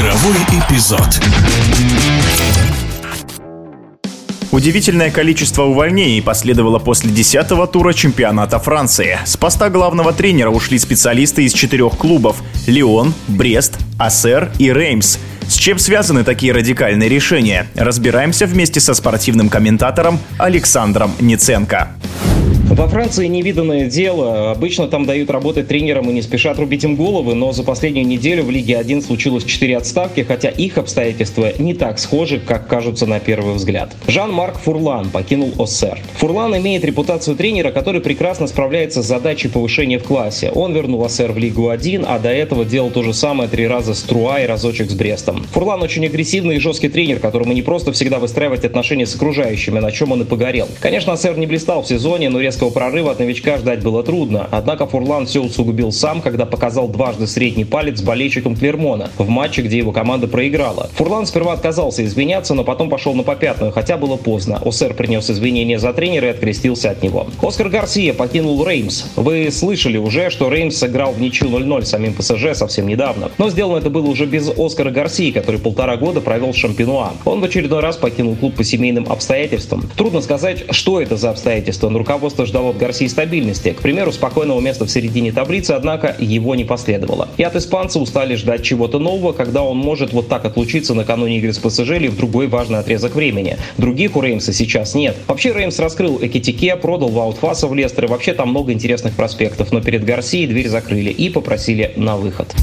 Игровой эпизод. Удивительное количество увольнений последовало после 10-го тура чемпионата Франции. С поста главного тренера ушли специалисты из четырех клубов – Лион, Брест, Ассер и Реймс. С чем связаны такие радикальные решения? Разбираемся вместе со спортивным комментатором Александром Ниценко. Во Франции невиданное дело. Обычно там дают работать тренерам и не спешат рубить им головы, но за последнюю неделю в Лиге 1 случилось 4 отставки, хотя их обстоятельства не так схожи, как кажутся на первый взгляд. Жан-Марк Фурлан покинул ОСР. Фурлан имеет репутацию тренера, который прекрасно справляется с задачей повышения в классе. Он вернул ОСР в Лигу 1, а до этого делал то же самое три раза с Труа и разочек с Брестом. Фурлан очень агрессивный и жесткий тренер, которому не просто всегда выстраивать отношения с окружающими, на чем он и погорел. Конечно, ОСР не блистал в сезоне, но резко резкого прорыва от новичка ждать было трудно. Однако Фурлан все усугубил сам, когда показал дважды средний палец болельщикам Клермона в матче, где его команда проиграла. Фурлан сперва отказался извиняться, но потом пошел на попятную, хотя было поздно. Осер принес извинения за тренера и открестился от него. Оскар Гарсия покинул Реймс. Вы слышали уже, что Реймс сыграл в ничью 0-0 самим ПСЖ совсем недавно. Но сделано это было уже без Оскара Гарсии, который полтора года провел в Шампинуа. Он в очередной раз покинул клуб по семейным обстоятельствам. Трудно сказать, что это за обстоятельства, но руководство ждал от Гарсии стабильности. К примеру, спокойного места в середине таблицы, однако его не последовало. И от испанца устали ждать чего-то нового, когда он может вот так отлучиться накануне игры с ПСЖ или в другой важный отрезок времени. Других у Реймса сейчас нет. Вообще Реймс раскрыл Экитике, продал Ваутфаса в Лестер, и вообще там много интересных проспектов, но перед Гарсией дверь закрыли и попросили на выход.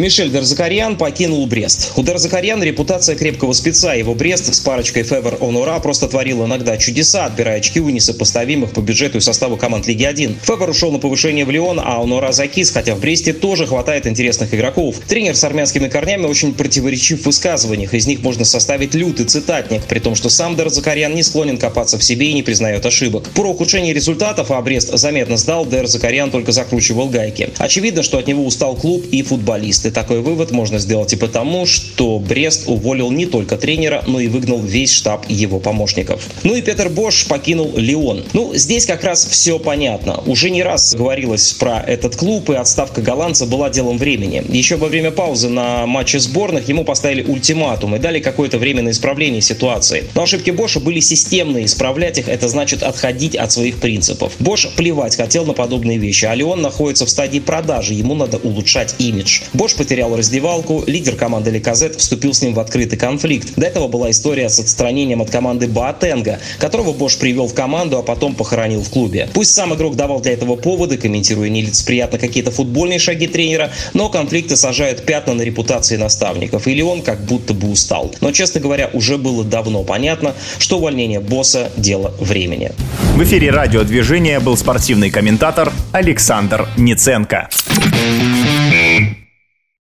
Мишель Дерзакарьян покинул Брест. У Дерзакарьяна репутация крепкого спеца. Его Брест с парочкой Февер Онура просто творил иногда чудеса, отбирая очки у несопоставимых по бюджету и составу команд Лиги 1. Февер ушел на повышение в Лион, а Онура закис, хотя в Бресте тоже хватает интересных игроков. Тренер с армянскими корнями очень противоречив в высказываниях. Из них можно составить лютый цитатник, при том, что сам Дерзакарьян не склонен копаться в себе и не признает ошибок. Про ухудшение результатов, а Брест заметно сдал, Дерзакарьян только закручивал гайки. Очевидно, что от него устал клуб и футболисты. И такой вывод можно сделать и потому, что Брест уволил не только тренера, но и выгнал весь штаб его помощников. Ну и Петер Бош покинул Лион. Ну, здесь как раз все понятно. Уже не раз говорилось про этот клуб, и отставка голландца была делом времени. Еще во время паузы на матче сборных ему поставили ультиматум и дали какое-то время на исправление ситуации. Но ошибки Боша были системные, исправлять их это значит отходить от своих принципов. Бош плевать хотел на подобные вещи, а Лион находится в стадии продажи, ему надо улучшать имидж. Бош потерял раздевалку, лидер команды Ликазет вступил с ним в открытый конфликт. До этого была история с отстранением от команды Боатенга, которого Бош привел в команду, а потом похоронил в клубе. Пусть сам игрок давал для этого поводы, комментируя нелицеприятно какие-то футбольные шаги тренера, но конфликты сажают пятна на репутации наставников, или он как будто бы устал. Но, честно говоря, уже было давно понятно, что увольнение босса – дело времени. В эфире радиодвижения был спортивный комментатор Александр Ниценко.